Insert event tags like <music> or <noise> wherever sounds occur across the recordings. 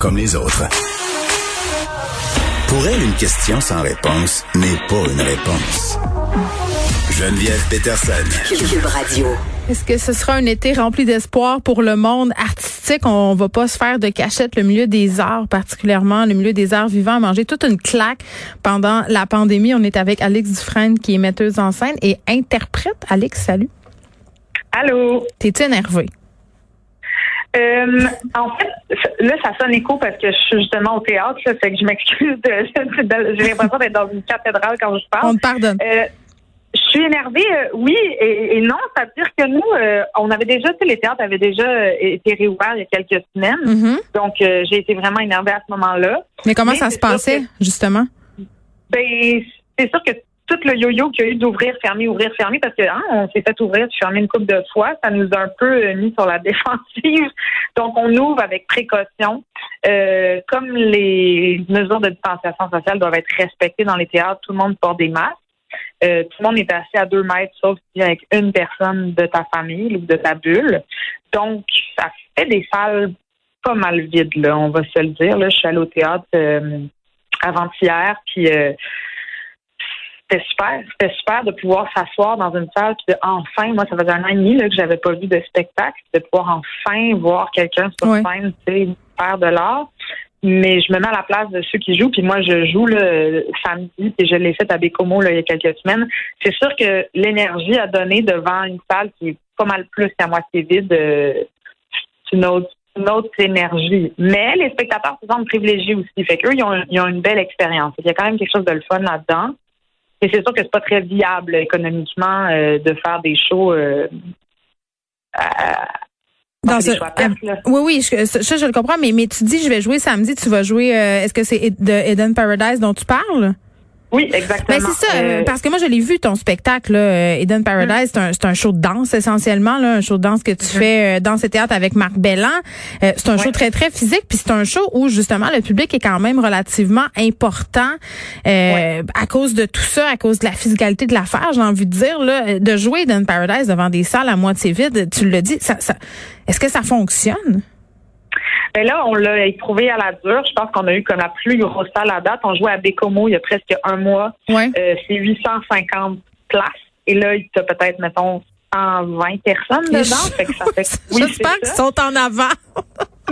Comme les autres. Pour elle, une question sans réponse n'est pas une réponse. Geneviève Peterson. Cube Radio. Est-ce que ce sera un été rempli d'espoir pour le monde artistique? On va pas se faire de cachette le milieu des arts, particulièrement le milieu des arts vivants, manger toute une claque pendant la pandémie. On est avec Alex Dufresne, qui est metteuse en scène et interprète. Alex, salut. Allô? T'es-tu énervé? Euh, en fait, là, ça sonne écho parce que je suis justement au théâtre, ça fait que je m'excuse. <laughs> De, j'ai l'impression d'être dans une cathédrale quand je parle. On te pardonne. Euh, je suis énervée, euh, oui et, non. Ça veut dire que nous, on avait déjà, tu sais, les théâtres avaient déjà été réouverts il y a quelques semaines. Mm-hmm. Donc, j'ai été vraiment énervée à ce moment-là. Mais comment Mais ça se passait, justement? Ben, c'est sûr que tout le yo-yo qu'il y a eu d'ouvrir, fermer, ouvrir, fermer, parce que hein, on s'est fait ouvrir, fermer une couple de fois, ça nous a un peu mis sur la <laughs> défensive. Donc, on ouvre avec précaution. Euh, comme les mesures de distanciation sociale doivent être respectées dans les théâtres, tout le monde porte des masques. Euh, tout le monde est assis à deux mètres, sauf si avec une personne de ta famille ou de ta bulle. Donc, ça fait des salles pas mal vides, là, on va se le dire. Là, je suis allée au théâtre euh, avant-hier, puis euh, c'était super. C'était super de pouvoir s'asseoir dans une salle, puis de, enfin, moi, ça faisait un an et demi là, que j'avais pas vu de spectacle, de pouvoir enfin voir quelqu'un sur Ouais. scène, tu sais, faire de l'art. Mais je me mets à la place de ceux qui jouent, puis moi, je joue le samedi, puis je l'ai fait à Bécomo là, il y a quelques semaines. C'est sûr que l'énergie à donner devant une salle qui est pas mal plus qu'à moitié vide, euh, c'est une autre, une autre énergie. Mais les spectateurs se sentent privilégiés aussi. Fait qu'eux, ils ont, ils ont une belle expérience. Il y a quand même quelque chose de le fun là-dedans. Et c'est sûr que c'est pas très viable économiquement euh, de faire des shows euh, à- Dans ce- là. Oui, oui, je, ça, je le comprends, mais, mais tu dis, je vais jouer samedi, tu vas jouer, euh, est-ce que c'est de Eden Paradise dont tu parles? Oui, exactement. Ben c'est ça, euh, Euh, parce que moi je l'ai vu ton spectacle là, euh, Eden Paradise, c'est un c'est un show de danse essentiellement là, un show de danse que tu fais euh, dans ce théâtre avec Marc Bellan. Euh, c'est un show très très physique, puis c'est un show où justement le public est quand même relativement important euh, à cause de tout ça, à cause de la physicalité de l'affaire, j'ai envie de dire là, de jouer Eden Paradise devant des salles à moitié vides, tu le dis, ça, ça est-ce que ça fonctionne? Ben là, on l'a éprouvé à la dure. Je pense qu'on a eu comme la plus grosse salle à date. On jouait à Bécomo il y a presque un mois. Ouais. Euh, c'est 850 places. Et là, il y a peut-être, mettons, 120 personnes dedans. Fait que ça fait <laughs> oui, J'espère qu'ils sont en avant.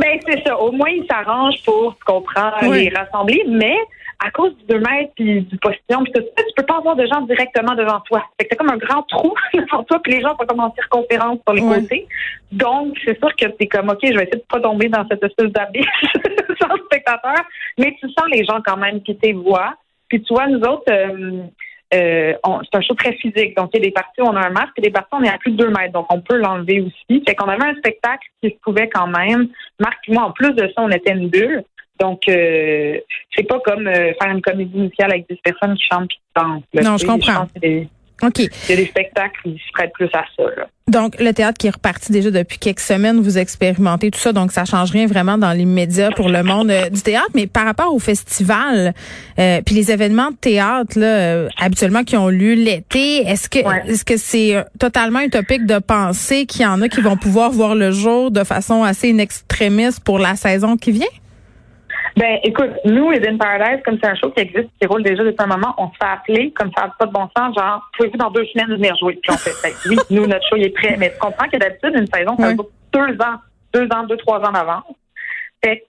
Ben, c'est ça. Au moins, ils s'arrangent pour, tu comprends, Oui. les rassembler. Mais à cause du 2 mètres puis du postillon puis tout ça, tu peux pas avoir de gens directement devant toi. Fait que c'est comme un grand trou <laughs> devant toi puis les gens sont comme en circonférence sur les côtés. Donc, c'est sûr que t'es comme, OK, je vais essayer de pas tomber dans cette espèce d'abysse sans <laughs> spectateur. Mais tu sens les gens quand même qui tes voix. Puis tu vois, nous autres, euh, euh, on- c'est un show très physique. Donc, il y a des parties où on a un masque et des parties où on est à plus de 2 mètres. Donc, on peut l'enlever aussi. Fait qu'on avait un spectacle qui se pouvait quand même. Marc et moi, en plus de ça, on était une bulle. Donc, euh, c'est pas comme euh, faire une comédie musicale avec 10 personnes qui chantent et qui dansent. là. Non, je comprends. pense que des- OK. Il y a des spectacles qui se prêtent plus à ça. Là. Donc, le théâtre qui est reparti déjà depuis quelques semaines, vous expérimentez tout ça, donc ça change rien vraiment dans l'immédiat pour le monde euh, du théâtre. Mais par rapport au festival, euh, puis les événements de théâtre, là, euh, habituellement qui ont lieu l'été, est-ce que Ouais. est-ce que c'est euh, totalement utopique de penser qu'il y en a qui vont pouvoir voir le jour de façon assez in extremis pour la saison qui vient? Ben, écoute, nous, Eden Paradise, comme c'est un show qui existe, qui roule déjà depuis un moment, on se fait appeler, comme ça n'a pas de bon sens, genre, pouvez-vous dans deux semaines venir jouer? Puis on fait, ben, oui, <laughs> nous, notre show, il est prêt. Mais tu comprends que d'habitude, une saison, ça vaut deux ans, deux ans, deux, trois ans d'avance. Fait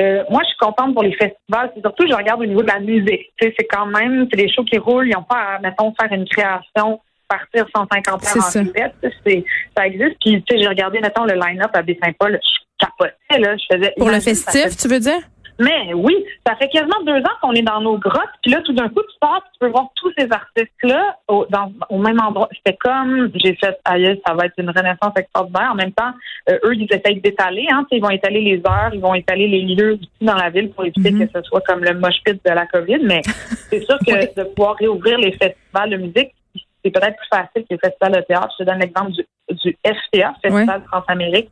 euh, moi, je suis contente pour les festivals. C'est surtout, je regarde au niveau de la musique. Tu sais, c'est quand même, c'est des shows qui roulent. Ils n'ont pas à, mettons, faire une création, partir 150 C'est heures ça. en fait. C'est, ça existe. Puis, tu sais, j'ai regardé, mettons, le line-up à Baie-Saint-Paul. Je capotais, là. Je faisais. Pour le ça festif, tu veux dire? Mais oui, ça fait quasiment deux ans qu'on est dans nos grottes, puis là, tout d'un coup, tu pars, tu peux voir tous ces artistes-là au, dans, au même endroit. C'était comme, j'ai fait, aïe, ça va être une renaissance extraordinaire. En même temps, euh, eux, ils essayent d'étaler, hein, ils vont étaler les heures, ils vont étaler les lieux dans la ville pour éviter mm-hmm. que ce soit comme le mosh pit de la COVID, mais c'est sûr que <laughs> de pouvoir réouvrir les festivals de musique, c'est peut-être plus facile que les festivals de théâtre. Je te donne l'exemple du, du FTA, Festival de France-Amérique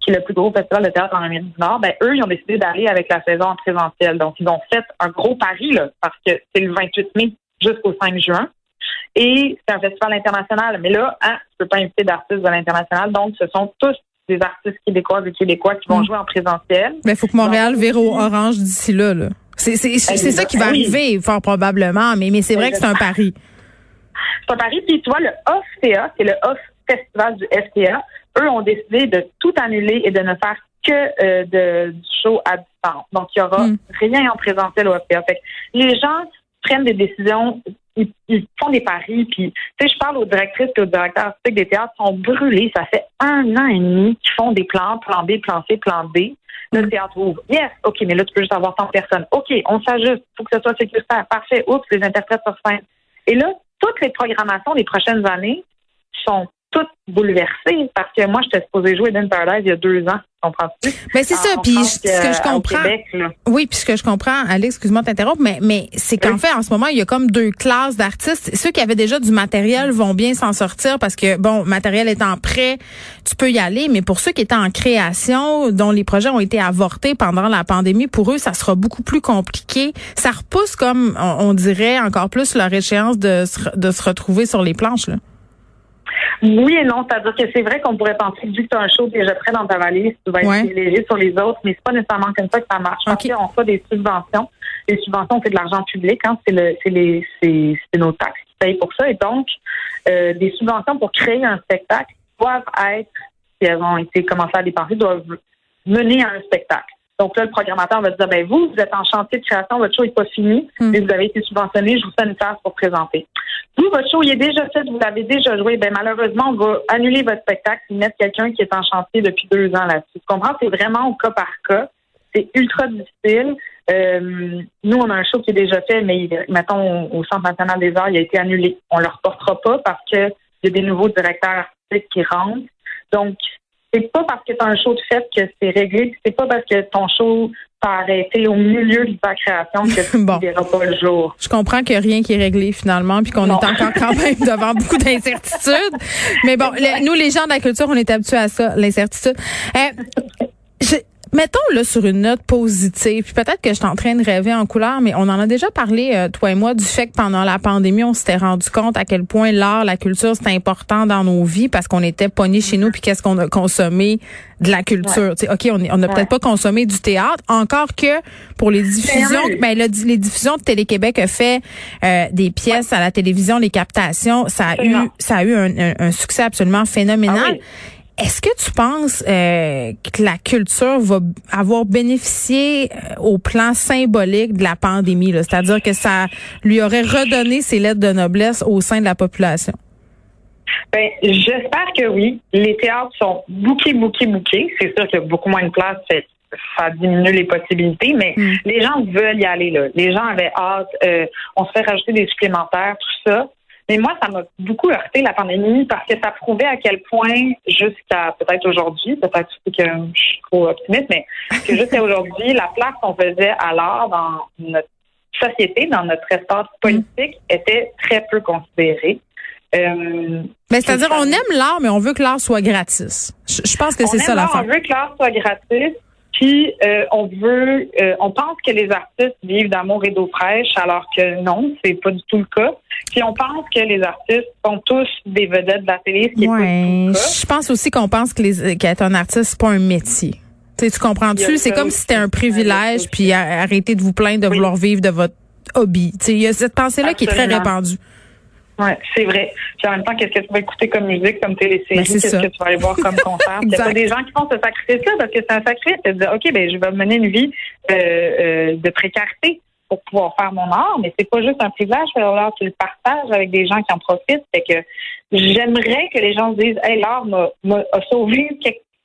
qui est le plus gros festival de théâtre en Amérique du Nord, ben eux, ils ont décidé d'aller avec la saison en présentiel. Donc, ils ont fait un gros pari, là, parce que c'est le 28 mai jusqu'au 5 juin. Et c'est un festival international. Mais là, hein, tu peux pas inviter d'artistes de l'international. Donc, ce sont tous des artistes québécois et québécois qui vont mm. jouer en présentiel. Mais il faut que Montréal vire au orange d'ici là. là. C'est ça qui va arriver, fort probablement. Mais, mais c'est vrai que c'est un pari. C'est un pari. Puis, tu vois, le OFTA, c'est le Off Festival du FTA eux ont décidé de tout annuler et de ne faire que euh, de, du show à distance. Donc, il n'y aura hmm. rien en présentiel au FPA. Fait les gens prennent des décisions, ils, font des paris, puis, tu sais, je parle aux directrices et aux directeurs artistiques des théâtres, sont brûlés. Ça fait un an et demi qu'ils font des plans, plan B, plan C, plan D. Le hmm. théâtre ouvre. Yes, OK, mais là, tu peux juste avoir 100 personnes. OK, on s'ajuste. Il faut que ce soit sécuritaire. Parfait. Oups, les interprètes sur scène. Et là, toutes les programmations des prochaines années sont tout bouleversé parce que moi, j'étais supposée jouer dans Paradise il y a deux ans. Comprends-tu? Mais c'est ça, puis ce que je comprends. oui, puis ce que je comprends, Alex, excuse-moi de t'interrompre, mais, mais c'est qu'en fait, en ce moment, il y a comme deux classes d'artistes. Ceux qui avaient déjà du matériel vont bien s'en sortir parce que, bon, matériel étant prêt, tu peux y aller, mais pour ceux qui étaient en création, dont les projets ont été avortés pendant la pandémie, pour eux, ça sera beaucoup plus compliqué. Ça repousse, comme on, dirait, encore plus leur échéance de, de se retrouver sur les planches, là. Oui et non, c'est-à-dire que c'est vrai qu'on pourrait penser que vu que tu as un show déjà prêt dans ta valise, tu vas être léger sur les autres, mais c'est pas nécessairement comme ça que ça marche. Okay. on fait des subventions. Les subventions, c'est de l'argent public, hein, c'est le c'est les c'est nos taxes qui payent pour ça. Et donc, euh, des subventions pour créer un spectacle doivent être, si elles ont été commencées à dépenser, doivent mener à un spectacle. Donc là, le programmateur va dire, ben vous, vous êtes en chantier de création, votre show n'est pas fini, hmm. mais vous avez été subventionné, je vous fais une place pour présenter. Vous, votre show, il est déjà fait, vous l'avez déjà joué, ben malheureusement, on va annuler votre spectacle et mettre quelqu'un qui est en chantier depuis deux ans là-dessus. Tu comprends? C'est vraiment au cas par cas. C'est ultra difficile. Euh, nous, on a un show qui est déjà fait, mais mettons au Centre national des arts, il a été annulé. On le reportera pas parce qu'il y a des nouveaux directeurs artistiques qui rentrent. Donc, c'est pas parce que tu as un show de fête que c'est réglé, c'est pas parce que ton show t'a arrêté au milieu de ta création que <laughs> tu ne verras pas le jour. Je comprends qu'il n'y a rien qui est réglé finalement, puis qu'on est encore quand même <laughs> devant beaucoup d'incertitudes. Mais bon, nous, les gens de la culture, on est habitués à ça, l'incertitude. Euh, Mettons là sur une note positive, puis peut-être que je suis en train de rêver en couleur, mais on en a déjà parlé euh, toi et moi du fait que pendant la pandémie, on s'était rendu compte à quel point l'art, la culture, c'était important dans nos vies parce qu'on était pognés chez nous puis qu'est-ce qu'on a consommé de la culture. Ok, on n'a peut-être pas consommé du théâtre, encore que pour les diffusions, ben les diffusions de Télé Québec a fait euh, des pièces à la télévision, les captations, ça a eu ça a eu un, succès absolument phénoménal. Ah est-ce que tu penses euh, que la culture va avoir bénéficié euh, au plan symbolique de la pandémie, c'est-à-dire que ça lui aurait redonné ses lettres de noblesse au sein de la population? Ben, j'espère que oui. Les théâtres sont bouqués, bouqués, bouqués. C'est sûr qu'il y a beaucoup moins de place, ça diminue les possibilités, mais hmm. les gens veulent y aller là. Les gens avaient hâte. Euh, on se fait rajouter des supplémentaires, tout ça. Mais moi, ça m'a beaucoup heurté la pandémie parce que ça prouvait à quel point, jusqu'à peut-être aujourd'hui, peut-être que je suis trop optimiste, mais que jusqu'à aujourd'hui, la place qu'on faisait à l'art dans notre société, dans notre espace politique, était très peu considérée. Euh, mais c'est-à-dire, on aime l'art, mais on veut que l'art soit gratis. Je, pense que c'est ça la On veut que l'art soit gratis, puis euh, on veut, euh, on pense que les artistes vivent d'amour et d'eau fraîche, alors que non, c'est pas du tout le cas. Puis on pense que les artistes sont tous des vedettes de la télé, ce qui est pas du tout le cas. Je pense aussi qu'on pense que les, qu'être un artiste c'est pas un métier. Tu, tu comprends-tu? C'est comme si c'était un privilège, puis arrêtez de vous plaindre de vouloir vivre de votre hobby. Il y a cette pensée-là qui est très répandue. Oui, c'est vrai. Puis en même temps, qu'est-ce que tu vas écouter comme musique, comme télésérie? Ben, qu'est-ce que tu vas aller voir comme <laughs> concert? Il y a des gens qui font ce sacrifice-là parce que c'est un sacrifice. de dire, OK, ben, je vais mener une vie euh, euh, de précarité pour pouvoir faire mon art, mais c'est pas juste un privilège, alors tu le partages avec des gens qui en profitent. C'est que j'aimerais que les gens se disent, hey, l'art m'a, sauvé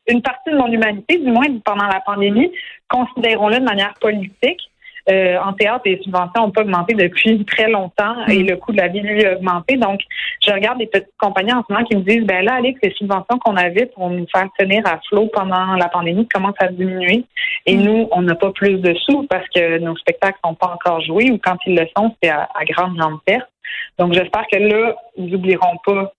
une partie de mon humanité, du moins pendant la pandémie, considérons-le de manière politique. Euh, en théâtre, les subventions n'ont pas augmenté depuis <laughs> très longtemps et mm. le coût de la vie, lui, a augmenté. Donc, je regarde des petites compagnies en ce moment qui me disent, ben là, Alex, les subventions qu'on avait pour nous faire tenir à flot pendant la pandémie commencent à diminuer. Et mm. nous, on n'a pas plus de sous parce que nos spectacles sont pas encore joués ou quand ils le sont, c'est à, à grande, grande perte. Donc, j'espère que là, ils n'oublieront pas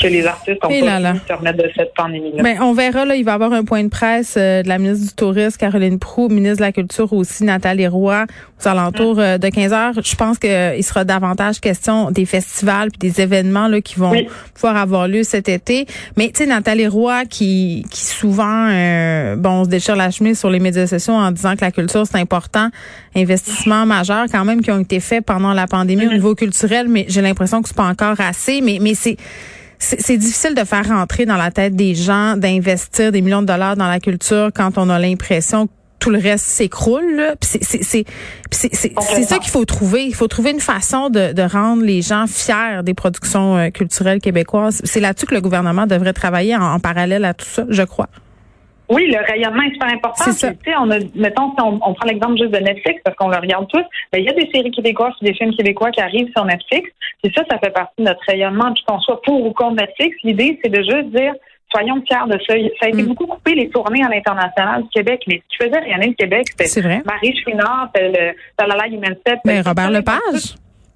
que les artistes ont pas pu se remettre de cette pandémie-là. Ben, on verra, là, il va y avoir un point de presse euh, de la ministre du Tourisme, Caroline Proux, ministre de la Culture aussi, Nathalie Roy, aux alentours euh, de 15 heures. Je pense qu'il euh, sera davantage question des festivals puis des événements là, qui vont pouvoir avoir lieu cet été. Mais, tu sais, Nathalie Roy, qui, qui souvent, bon, on se déchire la chemise sur les médias sociaux en disant que la culture, c'est important, investissement majeur quand même qui ont été faits pendant la pandémie au mm-hmm. niveau culturel, mais j'ai l'impression que c'est pas encore assez. Mais, mais c'est c'est difficile de faire rentrer dans la tête des gens d'investir des millions de dollars dans la culture quand on a l'impression que tout le reste s'écroule. C'est ça qu'il faut trouver. Il faut trouver une façon de, rendre les gens fiers des productions euh, culturelles québécoises. C'est là-dessus que le gouvernement devrait travailler en parallèle à tout ça, je crois. Oui, le rayonnement est super important. Tu on a, mettons, si on, prend l'exemple juste de Netflix, parce qu'on le regarde tous, ben, il y a des séries québécoises des films québécois qui arrivent sur Netflix. Et ça, ça fait partie de notre rayonnement. Puis qu'on soit pour ou contre Netflix, l'idée, c'est de juste dire soyons fiers de ça. Ça a été mm. beaucoup coupé les tournées à l'international du Québec, mais si tu faisais rien le Québec, c'était Marie Chouinard, le la Human Step. Mais Robert Lepage.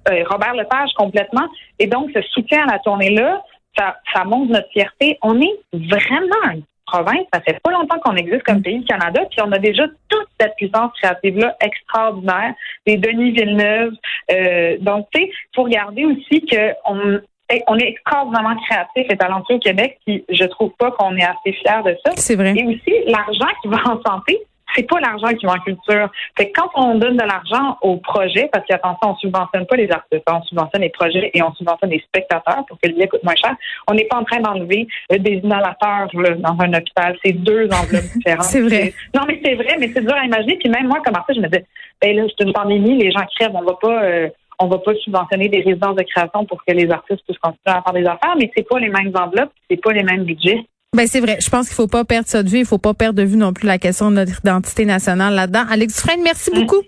Euh, Robert Lepage, complètement. Et donc, ce soutien à la tournée-là, ça, ça montre notre fierté. On est vraiment province. Ça fait pas longtemps qu'on existe comme pays, Canada, puis on a déjà toute cette puissance créative-là extraordinaire. Des Denis Villeneuve. Euh, donc, tu sais, faut regarder aussi qu'on on est extraordinairement créatif et talentueux au Québec, puis je trouve pas qu'on est assez fiers de ça. C'est vrai. Et aussi, l'argent qui va en santé, c'est pas l'argent qui va en culture. Fait quand on donne de l'argent aux projets, parce qu'attention, on subventionne pas les artistes, on subventionne les projets et on subventionne les spectateurs pour que le billet coûte moins cher. On n'est pas en train d'enlever des inhalateurs dans un hôpital. C'est deux enveloppes <laughs> différentes. c'est vrai. Non, mais c'est vrai, mais c'est dur à imaginer. Puis même moi, comme artiste, je me disais, ben là, c'est une pandémie, les gens crèvent, on va pas. Euh, on va pas subventionner des résidences de création pour que les artistes puissent continuer à faire des affaires, mais c'est pas les mêmes enveloppes, c'est pas les mêmes budgets. Ben c'est vrai. Je pense qu'il faut pas perdre ça de vue. Il faut pas perdre de vue non plus la question de notre identité nationale là-dedans. Alex Dufresne, merci beaucoup.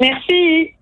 Merci.